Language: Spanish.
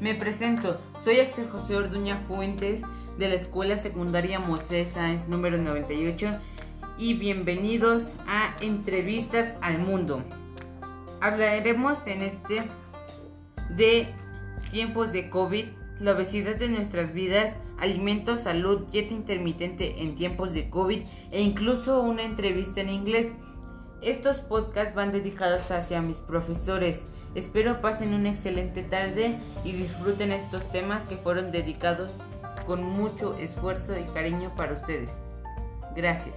Me presento, soy Axel José Orduña Fuentes de la Escuela Secundaria Moisés Sáenz número 98 y bienvenidos a Entrevistas al Mundo. Hablaremos en este de tiempos de COVID, la obesidad de nuestras vidas, alimentos, salud, dieta intermitente en tiempos de COVID e incluso una entrevista en inglés. Estos podcasts van dedicados hacia mis profesores. Espero pasen una excelente tarde y disfruten estos temas que fueron dedicados con mucho esfuerzo y cariño para ustedes. Gracias.